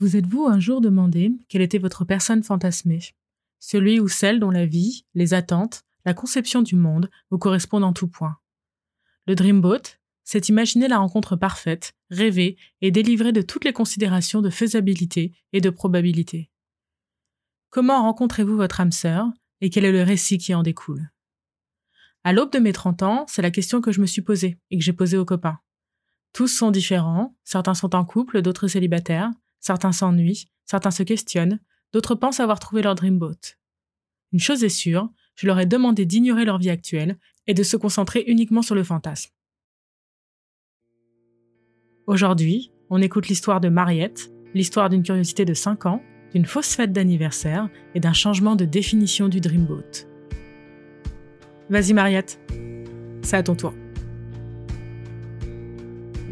Vous êtes-vous un jour demandé quelle était votre personne fantasmée? Celui ou celle dont la vie, les attentes, la conception du monde vous correspondent en tout point. Le Dreamboat, c'est imaginer la rencontre parfaite, rêver et délivrer de toutes les considérations de faisabilité et de probabilité. Comment rencontrez-vous votre âme sœur et quel est le récit qui en découle? À l'aube de mes 30 ans, c'est la question que je me suis posée et que j'ai posée aux copains. Tous sont différents, certains sont en couple, d'autres célibataires, Certains s'ennuient, certains se questionnent, d'autres pensent avoir trouvé leur dreamboat. Une chose est sûre, je leur ai demandé d'ignorer leur vie actuelle et de se concentrer uniquement sur le fantasme. Aujourd'hui, on écoute l'histoire de Mariette, l'histoire d'une curiosité de 5 ans, d'une fausse fête d'anniversaire et d'un changement de définition du dreamboat. Vas-y Mariette, c'est à ton tour.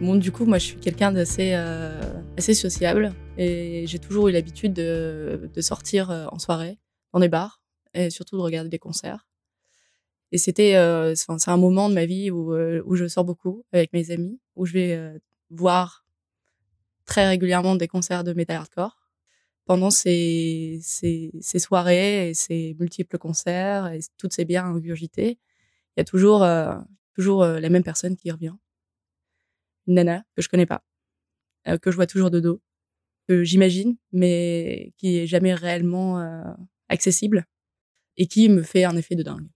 Bon, du coup, moi, je suis quelqu'un d'assez euh, assez sociable et j'ai toujours eu l'habitude de, de, sortir euh, en soirée, dans des bars et surtout de regarder des concerts. Et c'était, euh, c'est un moment de ma vie où, euh, où je sors beaucoup avec mes amis, où je vais voir très régulièrement des concerts de metal hardcore. Pendant ces, ces, ces soirées et ces multiples concerts et toutes ces bières ingurgitées, il y a toujours, toujours la même personne qui revient une nana que je connais pas, euh, que je vois toujours de dos, j'imagine, mais qui est jamais réellement euh, accessible et qui me fait un effet de dingue.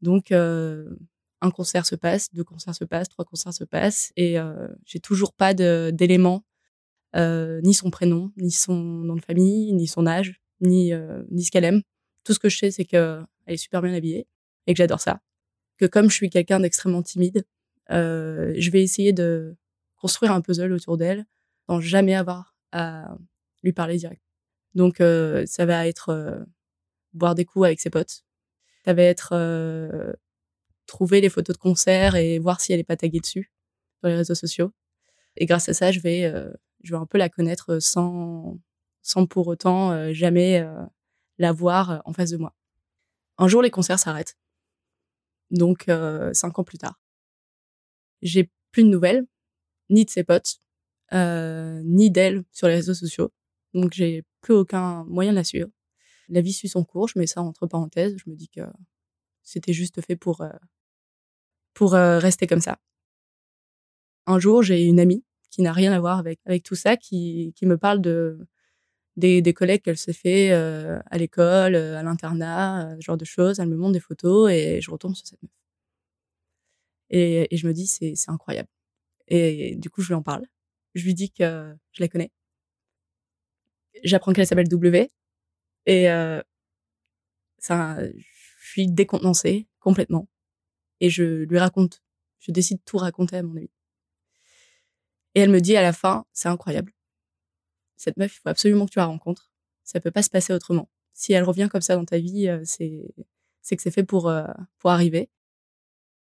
Donc, euh, un concert se passe, deux concerts se passent, trois concerts se passent, et j'ai toujours pas d'éléments, ni son prénom, ni son nom de famille, ni son âge, ni, ni ce qu'elle aime. Tout ce que je sais, c'est qu'elle est super bien habillée et que j'adore ça. Que comme je suis quelqu'un d'extrêmement timide, euh, je vais essayer de construire un puzzle autour d'elle sans jamais avoir lui parler direct. Donc euh, ça va être euh, boire des coups avec ses potes. Ça va être trouver les photos de concert et voir si elle est pas taguée dessus sur les réseaux sociaux. Et grâce à ça, je vais, je vais un peu la connaître sans, sans pour autant jamais la voir en face de moi. Un jour, les concerts s'arrêtent. Donc, cinq ans plus tard j'ai plus de nouvelles, ni de ses potes, euh, ni d'elle sur les réseaux sociaux. Donc j'ai plus aucun moyen de la suivre. La vie suit son cours, je mets ça entre parenthèses. Je me dis que c'était juste fait pour euh, pour euh, rester comme ça. Un jour, j'ai une amie qui n'a rien à voir avec avec tout ça, qui qui me parle de des, des collègues qu'elle s'est fait à l'école, à l'internat, ce genre de choses. Elle me montre des photos et je retourne sur cette meuf. Et, et je me dis, c'est incroyable. Et, du coup, je lui en parle. Je lui dis que je la connais. J'apprends qu'elle s'appelle W. Et euh, ça, je suis décontenancée complètement. Et je lui raconte. Je décide de tout raconter à mon ami. Et elle me dit à la fin, c'est incroyable. Cette meuf, il faut absolument que tu la rencontres. Ça peut pas se passer autrement. Si elle revient comme ça dans ta vie, euh, c'est c'est que c'est fait pour euh, pour arriver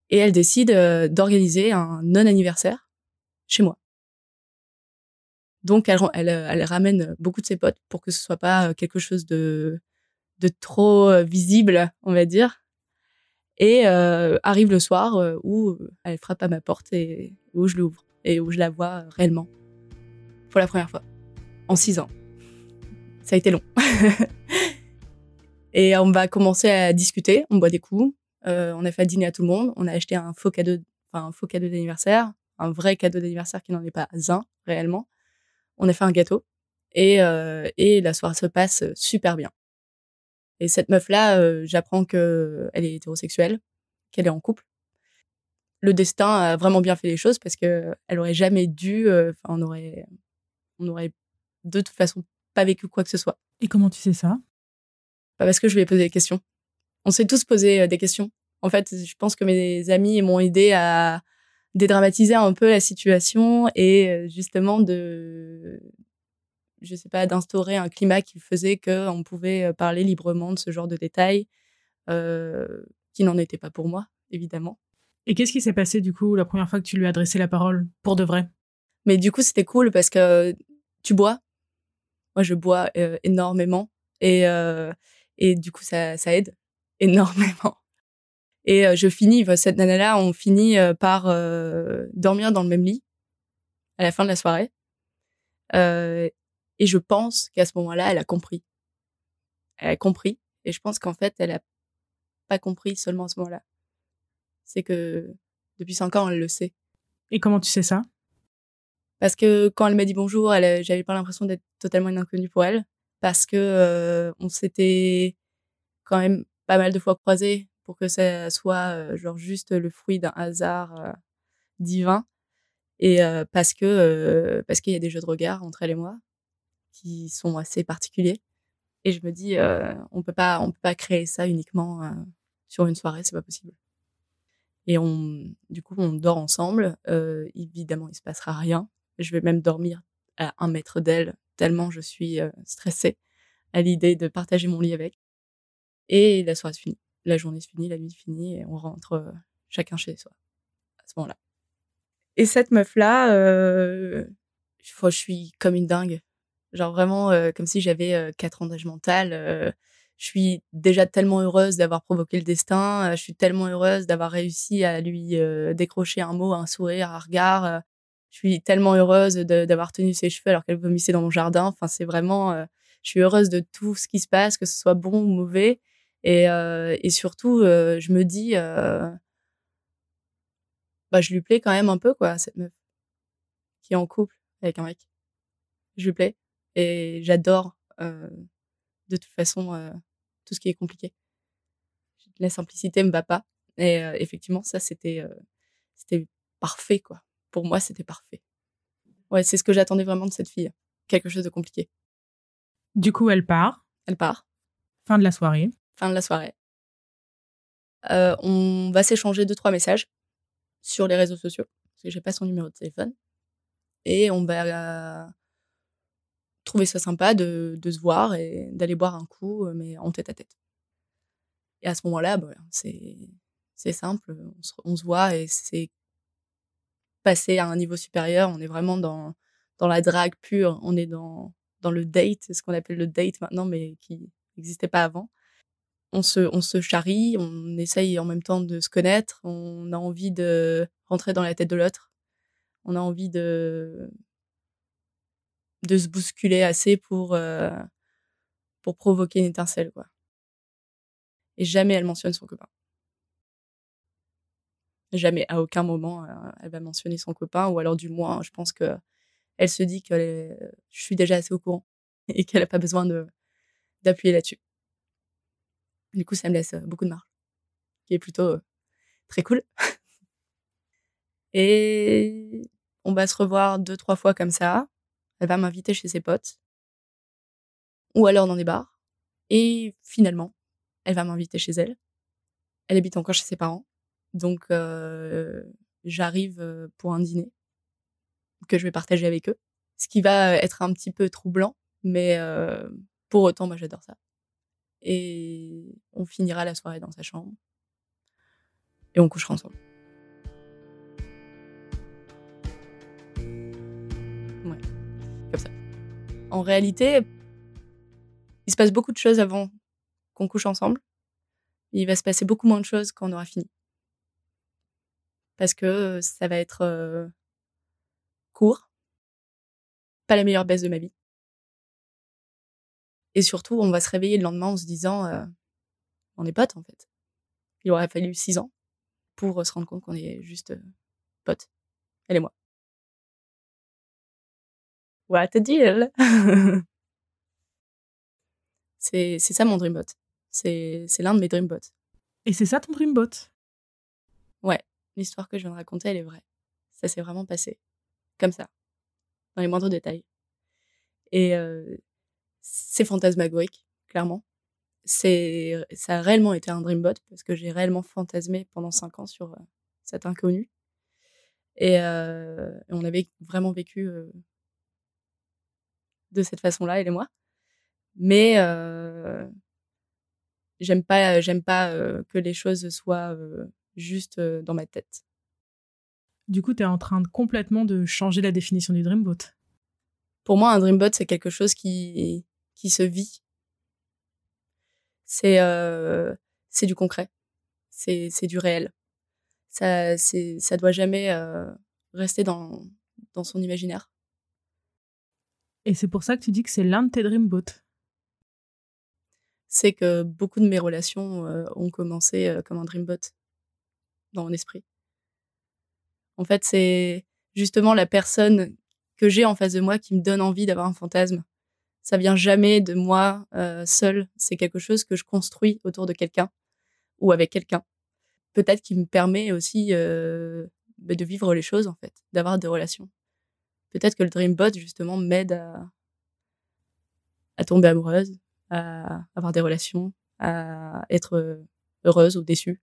et elle décide euh, d'organiser un non-anniversaire chez moi. Donc elle, ramène beaucoup de ses potes pour que ce soit pas euh, quelque chose de, trop euh, visible, on va dire. Et euh, arrive le soir où elle frappe à ma porte et où je l'ouvre et où je la vois réellement pour la première fois en six ans. Ça a été long. et on va commencer à discuter, on boit des coups, euh, on a fait dîner à tout le monde. On a acheté un faux cadeau, enfin un faux cadeau d'anniversaire, un vrai cadeau d'anniversaire qui n'en est pas un réellement. On a fait un gâteau et euh, et la soirée se passe super bien. Et cette meuf là, euh, j'apprends que elle est hétérosexuelle, qu'elle est en couple. Le destin a vraiment bien fait les choses parce que elle aurait jamais dû. Enfin, on aurait on aurait de toute façon pas vécu quoi que ce soit. Et comment tu sais ça? Pas parce que je lui ai posé des questions on s'est tous posé euh, des questions. En fait, je pense que mes amis m'ont aidé à dédramatiser un peu la situation et euh, justement de, je sais pas, d'instaurer un climat qui faisait qu'on pouvait euh, parler librement de ce genre de détails, euh, qui n'en était pas pour moi, évidemment. Et qu'est-ce qui s'est passé du coup la première fois que tu lui as adressé la parole pour de vrai? Mais du coup, c'était cool parce que tu bois. Moi, je bois énormément et et du coup, ça ça aide énormément. Et euh, je finis, cette nana-là, on finit euh, par euh, dormir dans le même lit à la fin de la soirée. Et je pense qu'à ce moment-là, elle a compris. Elle a compris. Et je pense qu'en fait, elle a pas compris seulement à ce moment-là. C'est que depuis cinq ans, elle le sait. Et comment tu sais ça? Parce que quand elle m'a dit bonjour, elle, j'avais pas l'impression d'être totalement une inconnue pour elle. Parce que euh, on s'était quand même pas mal de fois croisés pour que ça soit genre juste le fruit d'un hasard divin. Et parce que parce qu'il y a des jeux de regard entre elle et moi qui sont assez particuliers. Et je me dis, on peut pas, on peut pas créer ça uniquement sur une soirée, c'est pas possible. Et on, du coup, on dort ensemble. Évidemment, il se passera rien. Je vais même dormir à un mètre d'elle, tellement je suis stressée à l'idée de partager mon lit avec. Et la soirée se finit. La journée se finit, la nuit se finit, et on rentre euh, chacun chez soi à ce moment-là. Et cette meuf-là, euh, je suis comme une dingue. Genre vraiment comme si j'avais quatre ans d'âge mental je suis déjà tellement heureuse d'avoir provoqué le destin. Euh, je suis tellement heureuse d'avoir réussi à lui euh, décrocher un mot, un sourire, un regard. Euh, je suis tellement heureuse d'avoir tenu ses cheveux alors qu'elle vomissait dans mon jardin. Enfin, c'est vraiment, je suis heureuse de tout ce qui se passe, que ce soit bon ou mauvais. Et, et surtout, je me dis, bah, je lui plais quand même un peu, quoi, cette meuf qui est en couple avec un mec. Je lui plais et j'adore de toute façon euh, tout ce qui est compliqué. La simplicité me va pas. Et euh, effectivement, ça, c'était euh, c'était parfait, quoi. Pour moi, c'était parfait. Ouais, c'est ce que j'attendais vraiment de cette fille. Quelque chose de compliqué. Du coup, elle part. Elle part. Fin de la soirée. Fin de la soirée. on va s'échanger deux, trois messages sur les réseaux sociaux, parce que j'ai pas son numéro de téléphone. Et on va trouver ça sympa de, de se voir et d'aller boire un coup, euh, mais en tête à tête. Et à ce moment-là, bah, c'est, c'est simple, on se, on se voit et c'est passer à un niveau supérieur. On est vraiment dans, dans la drague pure, on est dans, dans le date, ce qu'on appelle le date maintenant, mais qui n'existait pas avant. On se, charrie, on essaye en même temps de se connaître, on a envie de rentrer dans la tête de l'autre, on a envie de se bousculer assez pour, euh, pour provoquer une étincelle, quoi. Et jamais elle mentionne son copain. Jamais, à aucun moment, euh, elle va mentionner son copain, ou alors du moins, je pense que elle se dit que je suis déjà assez au courant et qu'elle n'a pas besoin d'appuyer là-dessus. Du coup, ça me laisse euh, beaucoup de marge, qui est plutôt très cool. et on va se revoir deux, trois fois comme ça. Elle va m'inviter chez ses potes. Ou alors dans des bars. Et finalement, elle va m'inviter chez elle. Elle habite encore chez ses parents. Donc, euh, j'arrive euh, pour un dîner que je vais partager avec eux. Ce qui va être un petit peu troublant, mais euh, pour autant, moi, j'adore ça. Et on finira la soirée dans sa chambre. Et on couchera ensemble. en réalité, il se passe beaucoup de choses avant qu'on couche ensemble. Il va se passer beaucoup moins de choses quand on aura fini. Parce que euh, ça va être euh, court, pas la meilleure baisse de ma vie. Et surtout, on va se réveiller le lendemain en se disant euh, on est potes en fait. Il aurait fallu six ans pour se rendre compte qu'on est juste potes, elle et moi. What a deal C'est ça mon dreambot. C'est l'un de mes dreambots. Et c'est ça ton dreambot Ouais, l'histoire que je viens de raconter, elle est vraie. Ça s'est vraiment passé. Comme ça. Dans les moindres détails. Et euh, c'est fantasmagorique, clairement. C'est ça a réellement été un dreambot parce que j'ai réellement fantasmé pendant cinq ans sur euh, cet inconnu. Et, euh, on avait vraiment vécu euh, de cette façon-là, elle et moi. Mais j'aime pas, j'aime pas que les choses soient juste dans ma tête. Du coup, tu es en train de complètement de changer la définition du dreambot. Pour moi, un dreambot, c'est quelque chose qui, qui se vit. C'est c'est du concret. C'est du réel. Ça, ça doit jamais rester dans, dans son imaginaire. Et c'est pour ça que tu dis que c'est l'un de tes dreamboats. C'est que beaucoup de mes relations euh, ont commencé euh, comme un dreambot dans mon esprit. En fait, c'est justement la personne que j'ai en face de moi qui me donne envie d'avoir un fantasme. Ça vient jamais de moi euh, seul. C'est quelque chose que je construis autour de quelqu'un ou avec quelqu'un. Peut-être qui me permet aussi euh, de vivre les choses en fait, d'avoir des relations. Peut-être que le Dreambot justement m'aide à, tomber amoureuse, à avoir des relations, à être heureuse ou déçue.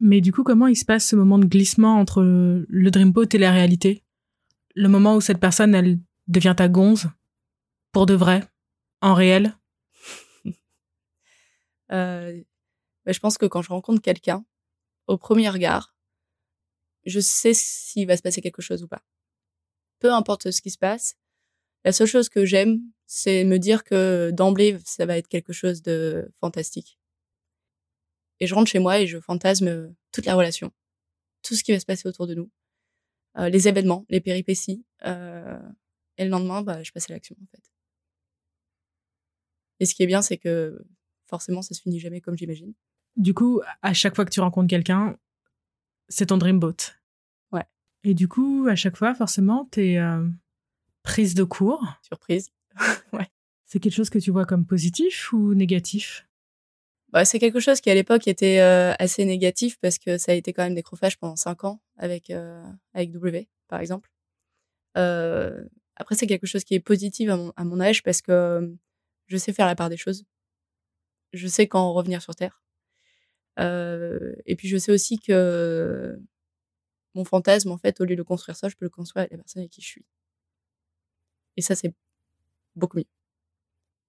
Mais du coup, comment il se passe ce moment de glissement entre le dreamboat et la réalité? Le moment où cette personne, elle devient ta gonze? Pour de vrai En réel euh, bah, Je pense que quand je rencontre quelqu'un, au premier regard, je sais s'il va se passer quelque chose ou pas. Peu importe ce qui se passe, la seule chose que j'aime, c'est me dire que d'emblée, ça va être quelque chose de fantastique. Et je rentre chez moi et je fantasme toute la relation, tout ce qui va se passer autour de nous, euh, les événements, les péripéties. Euh, et le lendemain, bah, je passe à l'action, en fait. Et ce qui est bien, c'est que forcément, ça se finit jamais comme j'imagine. Du coup, à chaque fois que tu rencontres quelqu'un, c'est ton dreamboat. Ouais. Et du coup, à chaque fois, forcément, t'es euh, prise de cours. Surprise. ouais. C'est quelque chose que tu vois comme positif ou négatif? Bah, c'est quelque chose qui à l'époque était euh, assez négatif parce que ça a été quand même des crophages pendant cinq ans avec euh, avec W par exemple. Euh, après c'est quelque chose qui est positif à mon, à mon âge parce que je sais faire la part des choses. Je sais quand revenir sur terre. et puis je sais aussi que mon fantasme en fait au lieu de construire ça, je peux le construire avec la personne avec qui je suis. Et ça c'est beaucoup mieux.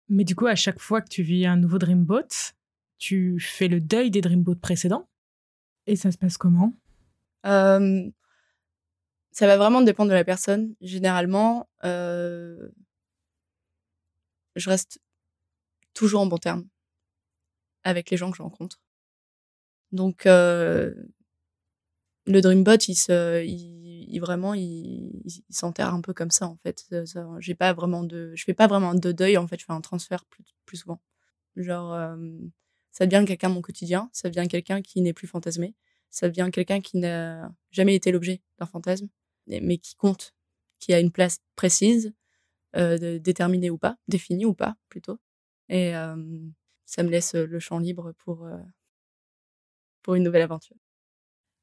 Mais du coup, à chaque fois que tu vis un nouveau Dreamboat, tu fais le deuil des Dreamboats précédents. Et ça se passe comment? Euh, Ça va vraiment dépendre de la personne. Généralement, euh, je reste toujours en bon terme avec les gens que je rencontre. Donc, euh, le Dreambot, il il, vraiment, il, s'enterre un peu comme ça en fait. j'ai pas vraiment de, je fais pas vraiment de deuil en fait. Je fais un transfert plus, plus souvent. Genre, ça devient quelqu'un mon quotidien, ça devient quelqu'un qui n'est plus fantasmé, ça devient quelqu'un qui n'a jamais été l'objet d'un fantasme, mais qui compte, qui a une place précise, euh, déterminée ou pas, définie ou pas plutôt. Et ça me laisse le champ libre pour, pour une nouvelle aventure.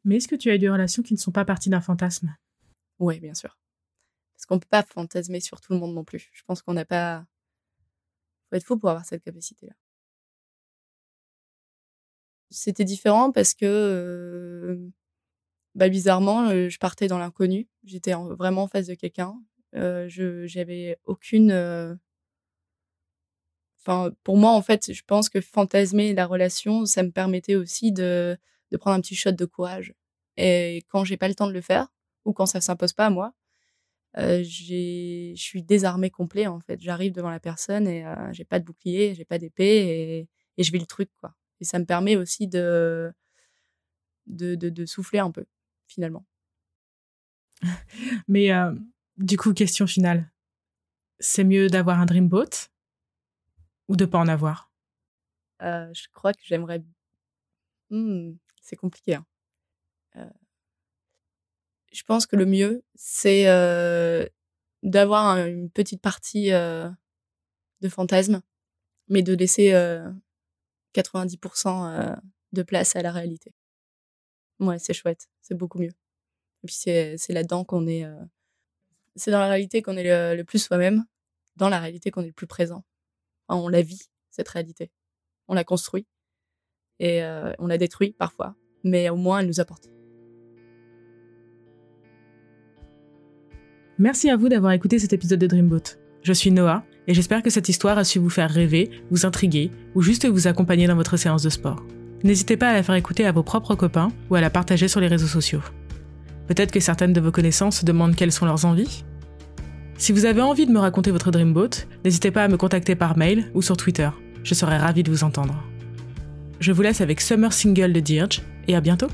Mais est-ce que tu as eu des relations qui ne sont pas parties d'un fantasme? Oui, bien sûr. Parce qu'on ne peut pas fantasmer sur tout le monde non plus. Je pense qu'on n'a pas. faut être fou pour avoir cette capacité-là. C'était différent parce que, bah, bizarrement, je partais dans l'inconnu. J'étais vraiment en face de quelqu'un. je j'avais aucune, Pour moi, en fait, je pense que fantasmer la relation, ça me permettait aussi de prendre un petit shot de courage et quand j'ai pas le temps de le faire ou quand ça s'impose pas à moi, j'ai je suis désarmée complet, en fait. J'arrive devant la personne et j'ai pas de bouclier, j'ai pas d'épée et je vis le truc, quoi. Et ça me permet aussi de, souffler un peu, finalement. Mais euh, du coup, question finale. C'est mieux d'avoir un dreamboat ou de pas en avoir? Euh, Je crois que j'aimerais. Hmm, c'est compliqué. Hein. Euh, je pense que le mieux, c'est d'avoir une petite partie de fantasme, mais de laisser 90% euh, de place à la réalité. Ouais, c'est chouette, c'est beaucoup mieux. Et puis c'est, là-dedans qu'on est. Euh, c'est dans la réalité qu'on est le, plus soi-même, dans la réalité qu'on est le plus présent. On la vit, cette réalité. On la construit et euh, on la détruit parfois, mais au moins elle nous apporte. Merci à vous d'avoir écouté cet épisode de Dreamboat. Je suis Noah et j'espère que cette histoire a su vous faire rêver, vous intriguer ou juste vous accompagner dans votre séance de sport. N'hésitez pas à la faire écouter à vos propres copains ou à la partager sur les réseaux sociaux. Peut-être que certaines de vos connaissances se demandent quelles sont leurs envies Si vous avez envie de me raconter votre Dreamboat, n'hésitez pas à me contacter par mail ou sur Twitter. Je serai ravie de vous entendre. Je vous laisse avec Summer Single de Dirge et à bientôt